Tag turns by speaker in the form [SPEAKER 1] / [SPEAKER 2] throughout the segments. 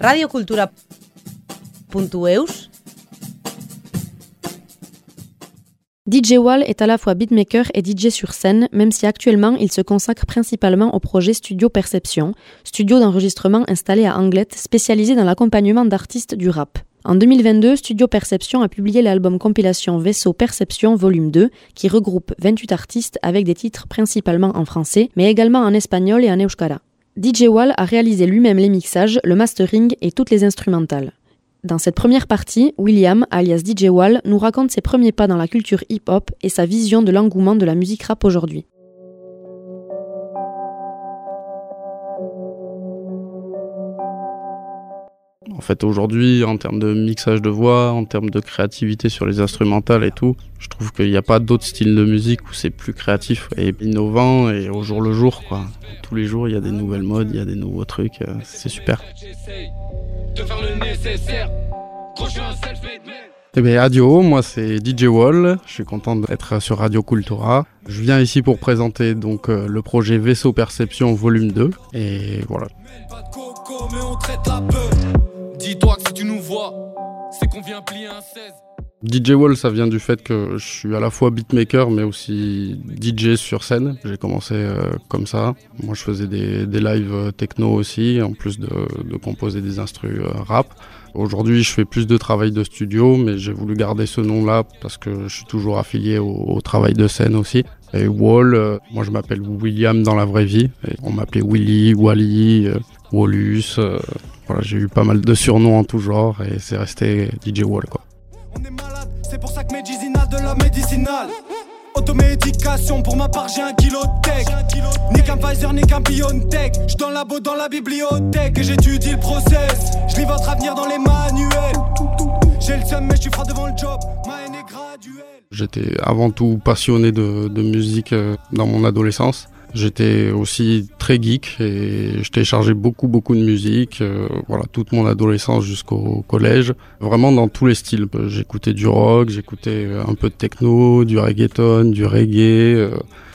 [SPEAKER 1] radiocultura.eus
[SPEAKER 2] DJ Wall est à la fois beatmaker et DJ sur scène, même si actuellement il se consacre principalement au projet Studio Perception, studio d'enregistrement installé à Anglette spécialisé dans l'accompagnement d'artistes du rap. En 2022, Studio Perception a publié l'album compilation Vaisseau Perception Volume 2, qui regroupe 28 artistes avec des titres principalement en français, mais également en espagnol et en euskara. DJ Wall a réalisé lui-même les mixages, le mastering et toutes les instrumentales. Dans cette première partie, William, alias DJ Wall, nous raconte ses premiers pas dans la culture hip-hop et sa vision de l'engouement de la musique rap aujourd'hui.
[SPEAKER 3] En fait, aujourd'hui, en termes de mixage de voix, en termes de créativité sur les instrumentales et tout, je trouve qu'il n'y a pas d'autre style de musique où c'est plus créatif et innovant et au jour le jour, quoi. Tous les jours, il y a des nouvelles modes, il y a des nouveaux trucs, euh, c'est super. Eh bien, adieu, moi c'est DJ Wall, je suis content d'être sur Radio Cultura. Je viens ici pour présenter donc euh, le projet Vaisseau Perception volume 2 et voilà. Dis-toi que si tu nous vois, c'est qu'on vient plier un 16. DJ Wall, ça vient du fait que je suis à la fois beatmaker mais aussi DJ sur scène. J'ai commencé euh, comme ça. Moi, je faisais des, des lives euh, techno aussi, en plus de, composer des instrus euh, rap. Aujourd'hui, je fais plus de travail de studio, mais j'ai voulu garder ce nom-là parce que je suis toujours affilié au, travail de scène aussi. Et Wall, moi je m'appelle William dans la vraie vie. On m'appelait Willy, Wally, Wallus. Voilà, j'ai eu pas mal de surnoms en tout genre et c'est resté DJ Wall quoi. On est malade, c'est pour ça que médicinal de la médicinale. Automédication, pour ma part j'ai un kilo de tech. Ni qu'un Pfizer, ni qu'un Biontech. J'suis dans la dans la bibliothèque et j'étudie le process. Je lis votre avenir dans les manuels. J'ai le seum, mais je suis froid devant le job. Ma haine est graduelle. J'étais avant tout passionné de, de musique euh, dans mon adolescence. J'étais aussi très geek et je téléchargeais beaucoup beaucoup de musique, euh, voilà toute mon adolescence jusqu'au collège, vraiment dans tous les styles. J'écoutais du rock, j'écoutais un peu de techno, du reggaeton, du reggae. Euh,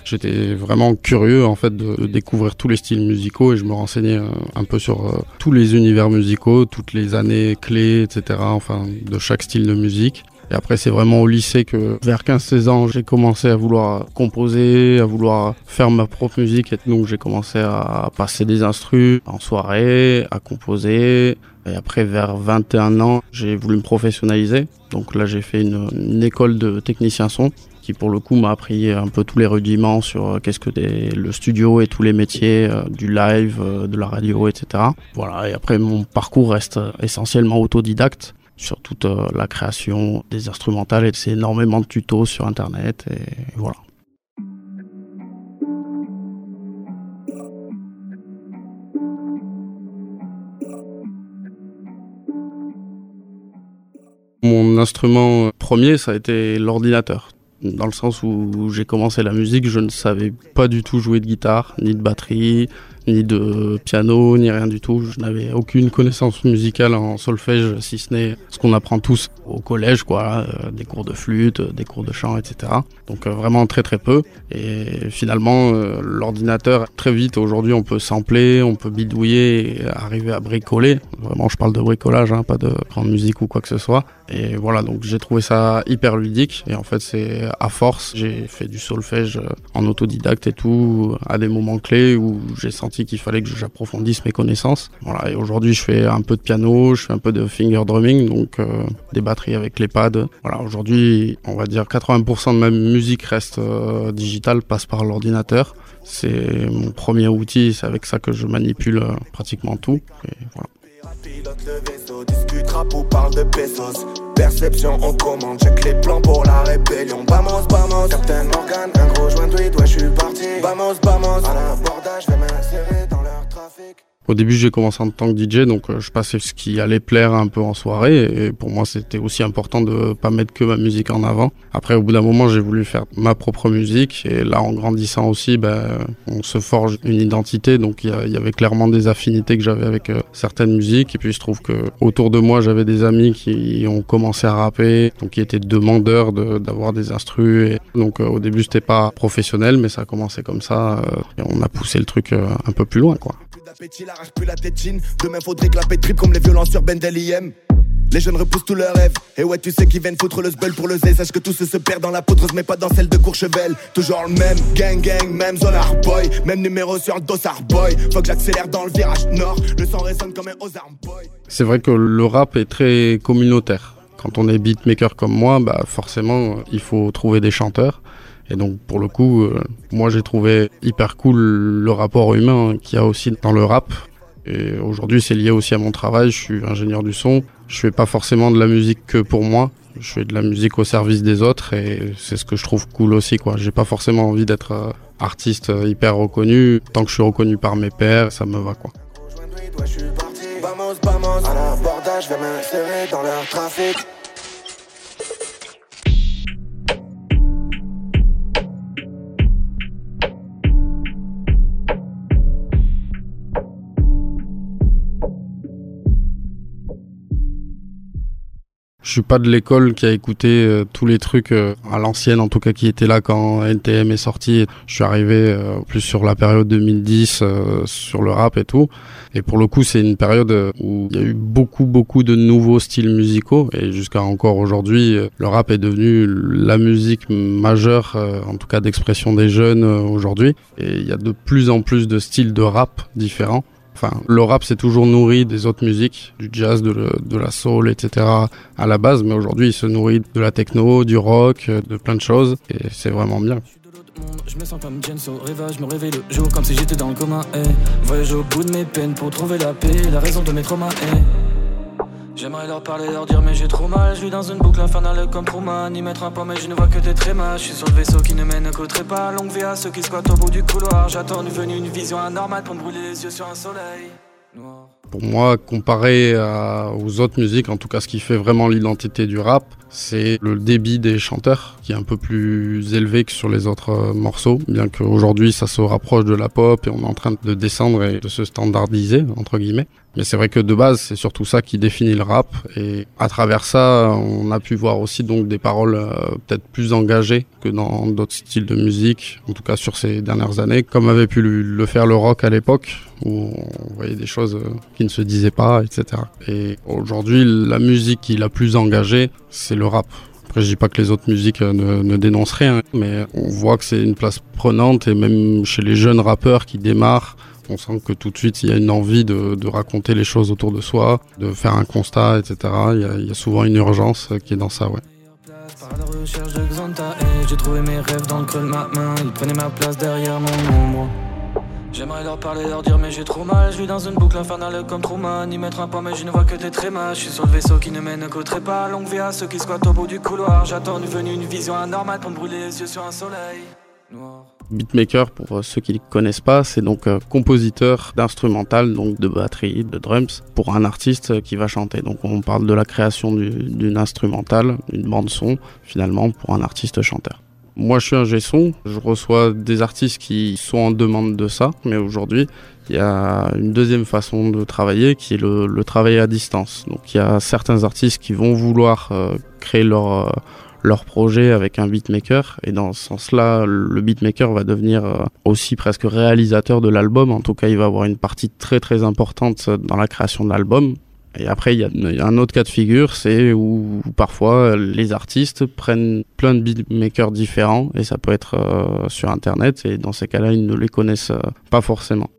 [SPEAKER 3] J'étais vraiment curieux en fait de, découvrir tous les styles musicaux et je me renseignais euh, un peu sur euh, tous les univers musicaux, toutes les années clés, etc. Enfin de chaque style de musique. Et après, c'est vraiment au lycée que, vers 15-16 ans, j'ai commencé à vouloir composer, à vouloir faire ma propre musique. Et donc, j'ai commencé à passer des instrus en soirée, à composer. Et après, vers 21 ans, j'ai voulu me professionnaliser. Donc là, j'ai fait une, école de technicien son qui pour le coup m'a appris un peu tous les rudiments sur qu'est-ce que le studio et tous les métiers euh, du live, euh, de la radio, etc. Voilà, et après mon parcours reste essentiellement autodidacte sur toute euh, la création des instrumentales et c'est énormément de tutos sur internet et voilà. Mon instrument premier, ça a été l'ordinateur dans le sens où j'ai commencé la musique, je ne savais pas du tout jouer de guitare, ni de batterie, ni de piano, ni rien du tout. Je n'avais aucune connaissance musicale en solfège, si ce n'est ce qu'on apprend tous au collège, quoi, euh, des cours de flûte, des cours de chant, etc. Donc euh, vraiment très très peu. Et finalement, euh, l'ordinateur, très vite, aujourd'hui, on peut sampler, on peut bidouiller et arriver à bricoler. Vraiment, je parle de bricolage, hein, pas de grande musique ou quoi que ce soit. Et voilà, donc j'ai trouvé ça hyper ludique. Et en fait, c'est à force, j'ai fait du solfège en autodidacte et tout, à des moments clés où j'ai senti qu'il fallait que j'approfondisse mes connaissances. Voilà, et aujourd'hui, je fais un peu de piano, je fais un peu de finger drumming, donc euh, des batteries avec les pads. Voilà, aujourd'hui, on va dire 80% de ma musique reste euh, digitale, passe par l'ordinateur. C'est mon premier outil, c'est avec ça que je manipule euh, pratiquement tout. Et voilà. Perception, on commande, check les plans pour la rébellion Vamos, vamos, Captain Morgan, un gros joint de ouais je suis parti Vamos, vamos, à leur trafic au début, j'ai commencé en tant que DJ, donc euh, je passais ce qui allait plaire un peu en soirée. Et pour moi, c'était aussi important de pas mettre que ma musique en avant. Après, au bout d'un moment, j'ai voulu faire ma propre musique. Et là, en grandissant aussi, ben, on se forge une identité. Donc, il y, avait clairement des affinités que j'avais avec euh, certaines musiques. Et puis, il se trouve que autour de moi, j'avais des amis qui ont commencé à rapper, donc qui étaient demandeurs d'avoir de, des instrus. Et donc, euh, au début, c'était pas professionnel, mais ça a commencé comme ça. et on a poussé le truc un peu plus loin, quoi. C'est vrai que le rap est très communautaire. Quand on est beatmaker comme moi, bah forcément, il faut trouver des chanteurs. Et donc pour le coup, euh, moi j'ai trouvé hyper cool le rapport humain qu'il y a aussi dans le rap. Et aujourd'hui, c'est lié aussi à mon travail. Je suis ingénieur du son. Je fais pas forcément de la musique que pour moi. Je fais de la musique au service des autres et c'est ce que je trouve cool aussi, quoi. J'ai pas forcément envie d'être euh, artiste euh, hyper reconnu. Tant que je suis reconnu par mes pairs, ça me va, quoi. Je suis pas de l'école qui a écouté euh, tous les trucs euh, à l'ancienne, en tout cas qui étaient là quand NTM est sorti. Je suis arrivé euh, plus sur la période 2010, sur le rap et tout. Et pour le coup, c'est une période où il y a eu beaucoup, beaucoup de nouveaux styles musicaux. Et jusqu'à encore aujourd'hui, le rap est devenu la musique majeure, en tout cas d'expression des jeunes aujourd'hui. Et il y a de plus en plus de styles de rap différents. Enfin, le rap s'est toujours nourri des autres musiques, du jazz, de, de, la soul, etc. à la base, mais aujourd'hui il se nourrit de la techno, du rock, de plein de choses, et c'est vraiment bien. Je me sens comme Jenso, rêvage, me réveille le jour comme si j'étais dans le commun. Eh. Voyage au bout de mes peines pour trouver la paix, la raison de mes traumas. Eh. J'aimerais leur parler, leur dire mais j'ai trop mal. Je vis dans une boucle infernale comme Truman Ni mettre un point mais je ne vois que des trémas Je suis sur le vaisseau qui ne mène qu'au trépas. Longue vie à ceux qui squattent au bout du couloir. J'attends une venue, une vision anormale Pour me brûler les yeux sur un soleil noir. Pour moi, comparé aux autres musiques, en tout cas ce qui fait vraiment l'identité du rap, c'est le débit des chanteurs qui est un peu plus élevé que sur les autres euh, morceaux, bien qu'aujourd'hui ça se rapproche de la pop et on est en train de descendre et de se standardiser, entre guillemets. Mais c'est vrai que de base, c'est surtout ça qui définit le rap. Et à travers ça, on a pu voir aussi donc des paroles euh, peut-être plus engagées que dans d'autres styles de musique, en tout cas sur ces dernières années, comme avait pu le faire le rock à l'époque, où on voyait des choses euh, qui ne se disaient pas, etc. Et aujourd'hui, la musique qui la plus engagée, c'est le rap. Après, je dis pas que les autres musiques euh, ne dénoncent rien, mais on voit que c'est une place prenante et même chez les jeunes rappeurs qui démarrent, on sent que tout de suite il y a une envie de, raconter les choses autour de soi, de faire un constat, etc. Il y a, souvent une urgence qui est dans ça, ouais. j'ai trouvé mes rêves dans le creux de ma main. Ils prenaient ma place derrière mon J'aimerais leur parler, leur dire mais j'ai trop mal. Je vis dans une boucle infernale comme Truman. Ni mettre un pas mais je ne vois que des trémas Je suis sur le vaisseau qui ne mène qu'au trépas. Longue vie à ceux qui squattent au bout du couloir. J'attends une venue, une vision anormale Pour me brûler les yeux sur un soleil noir Beatmaker, pour euh, ceux qui ne connaissent pas, c'est donc euh, compositeur d'instrumental, donc de batterie, de drums, pour un artiste qui va chanter. Donc on parle de la création d'une instrumentale, une bande son, finalement, pour un artiste chanteur. Moi, je suis un son. Je reçois des artistes qui sont en demande de ça. Mais aujourd'hui, il y a une deuxième façon de travailler qui est le, travail à distance. Donc, il y a certains artistes qui vont vouloir euh, créer leur, leur projet avec un beatmaker. Et dans ce sens-là, le beatmaker va devenir euh, aussi presque réalisateur de l'album. En tout cas, il va avoir une partie très très importante dans la création de l'album. Et après, il y, a, un autre cas de figure, c'est où, parfois les artistes prennent plein de beatmakers différents et ça peut être euh, sur Internet et dans ces cas-là, ils ne les connaissent euh, pas forcément.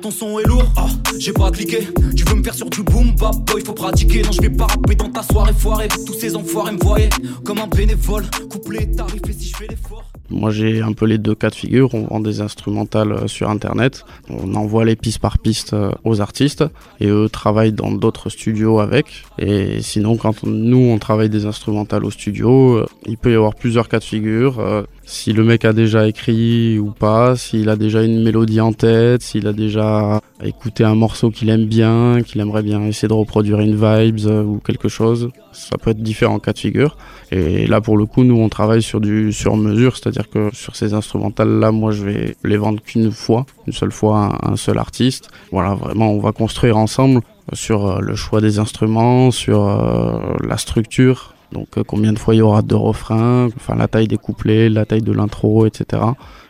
[SPEAKER 4] Ton son est lourd, ah, j'ai pas cliqué. Tu veux me faire sur du boom bap boy, faut pratiquer. Non, je vais pas rapper dans ta soirée foirée. Tous ces enfoirés me voyaient comme un bénévole. Couplé tarif et si je fais l'effort.
[SPEAKER 3] Moi j'ai un peu les deux cas de figure, on vend des instrumentales euh, sur internet, on envoie les pistes par piste euh, aux artistes et eux travaillent dans d'autres studios avec. Et sinon quand nous on travaille des instrumentales au studio, euh, il peut y avoir plusieurs cas de figure. Si le mec a déjà écrit ou pas, s'il a déjà une mélodie en tête, s'il a déjà écouté un morceau qu'il aime bien, qu'il aimerait bien essayer de reproduire une vibes ou quelque chose, ça peut être différents cas de figure. Et là pour le coup nous on travaille sur du sur mesure, c'est-à-dire que sur ces instrumentales-là, moi, je vais les vendre qu'une fois, une seule fois un seul artiste. Voilà, vraiment, on va construire ensemble sur euh, le choix des instruments, sur euh, la structure Donc euh, combien de fois il y aura de refrains, enfin la taille des couplets, la taille de l'intro, etc.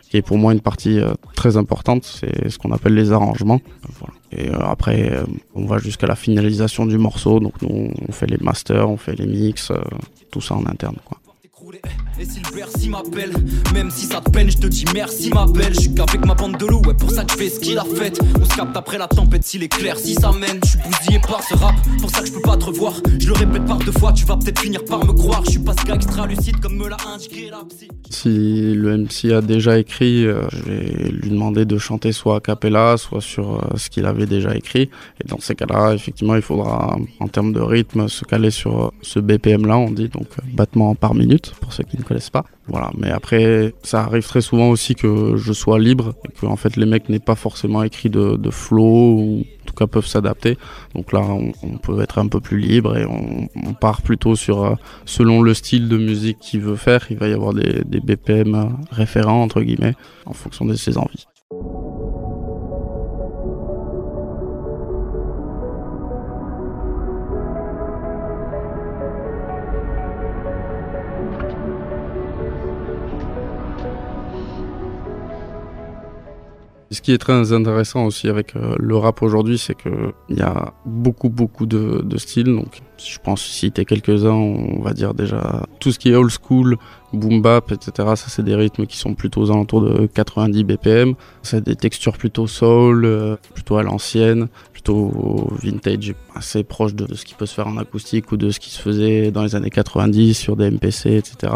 [SPEAKER 3] Qui est pour moi une partie euh, très importante, c'est ce qu'on appelle les arrangements. Et après, on va jusqu'à la finalisation du morceau. Donc nous, on fait les masters, on fait les mix, tout ça en interne. Quoi. Et si le Bercy m'appelle, même si ça te peine, je te dis merci ma belle. Je suis qu'avec ma bande de loups, ouais, pour ça que je fais ce qu'il a fait. On se capte après la tempête, s'il est clair, si ça mène. Je suis bousillé par ce rap, pour ça que je peux pas te revoir. Je le répète par deux fois, tu vas peut-être finir par me croire. Je suis pas ce gars extra lucide comme me l'a indiqué la psy. Si le MC a déjà écrit, euh, je vais lui demander de chanter soit a cappella, soit sur euh, ce qu'il avait déjà écrit. Et dans ces cas-là, effectivement, il faudra, en termes de rythme, se caler sur euh, ce BPM là, on dit, donc battement par minute, pour ceux qui ne connaissent pas. Voilà, mais après, ça arrive très souvent aussi que je sois libre et que en fait les mecs n'aient pas forcément écrit de, flow ou en tout cas peuvent s'adapter. Donc là, on, peut être un peu plus libre et on, part plutôt sur euh, selon le style de musique qu'il veut faire. Il va y avoir des, des BPM référents entre guillemets en fonction de ses envies. Ce qui est très intéressant aussi avec euh, le rap aujourd'hui, c'est que il y a beaucoup beaucoup de, de styles. Donc, si je pense citer quelques-uns, on va dire déjà tout ce qui est old school, boom bap, etc. Ça, c'est des rythmes qui sont plutôt aux alentours de 90 BPM. C'est des textures plutôt soul, euh, plutôt à l'ancienne, plutôt vintage, assez proche de ce qui peut se faire en acoustique ou de ce qui se faisait dans les années 90 sur des MPC, etc.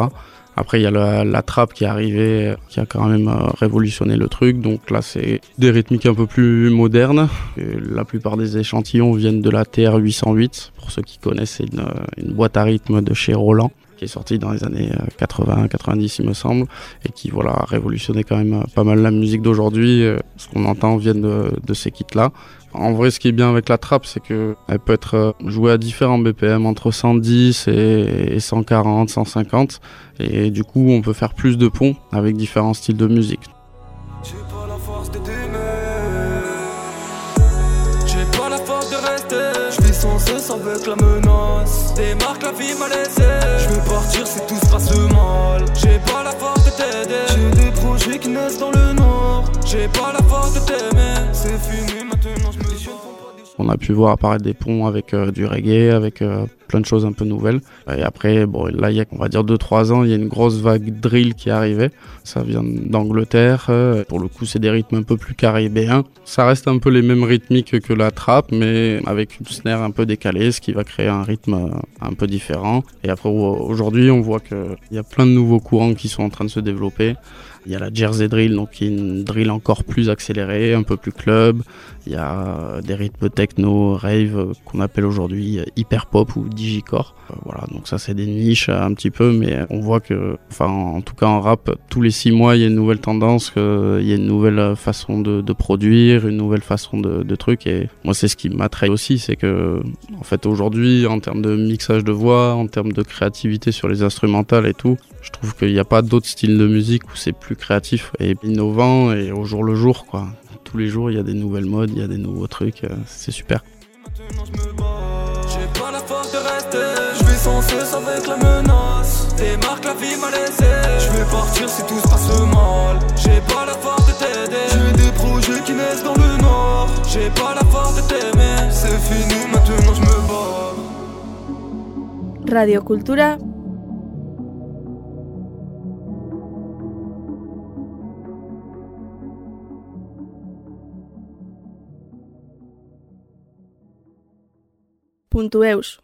[SPEAKER 3] Après, il y a la, la trappe qui est arrivée, qui a quand même euh, révolutionné le truc. Donc là, c'est des rythmiques un peu plus modernes. la plupart des échantillons viennent de la TR-808. Pour ceux qui connaissent, c'est une, une, boîte à rythme de chez Roland qui est sortie dans les années 80, euh, 90, il me semble, et qui voilà a révolutionné quand même euh, pas mal la musique d'aujourd'hui. Ce qu'on entend vient de, ces kits-là. En vrai, ce qui est bien avec la trappe, c'est que elle peut être euh, jouée à différents BPM, entre 110 et 140, 150. Et du coup, on peut faire plus de ponts avec différents styles de musique. Vis sans avec la menace. Démarque la vie m'a. Je veux partir si tout se passe mal. J'ai pas la force de t'aider. J'ai des projets qui naissent dans le nord. J'ai pas la force de t'aimer. C'est me on a pu voir apparaître des ponts avec euh, du reggae, avec euh, plein de choses un peu nouvelles. Et après, bon, là, il y a, on va dire 2-3 ans, il y a une grosse vague drill qui est arrivée. Ça vient d'Angleterre. Euh, pour le coup, c'est des rythmes un peu plus caribéens. Ça reste un peu les mêmes rythmiques que la trappe, mais avec une snare un peu décalée, ce qui va créer un rythme un peu différent. Et après, aujourd'hui, on voit qu'il y a plein de nouveaux courants qui sont en train de se développer. Il y a la Jersey Drill, donc qui est une drill encore plus accélérée, un peu plus club. Il y a des rythmes techno, rave, qu'on appelle aujourd'hui hyper pop ou digicore. Euh, voilà, donc ça c'est des niches un petit peu, mais on voit que, enfin en tout cas en rap, tous les six mois il y a une nouvelle tendance, il y a une nouvelle façon de, produire, une nouvelle façon de, de truc. Et moi c'est ce qui m'attrape aussi, c'est que en fait aujourd'hui en termes de mixage de voix, en termes de créativité sur les instrumentales et tout, je trouve qu'il n'y a pas d'autres styles de musique où c'est plus créatif et innovant et au jour le jour quoi. Tous les jours il y a des nouvelles modes, il y a des nouveaux trucs, euh, c'est super. J'ai pas la force de rester, je vais sans cesse avec la menace. Démarque la vie m'a laissé, je vais partir si tout se passe mal. J'ai pas la force de t'aider, j'ai des projets qui naissent dans le nord. J'ai pas la force de t'aimer, c'est fini maintenant je me bats.
[SPEAKER 1] Radio Cultura .eus.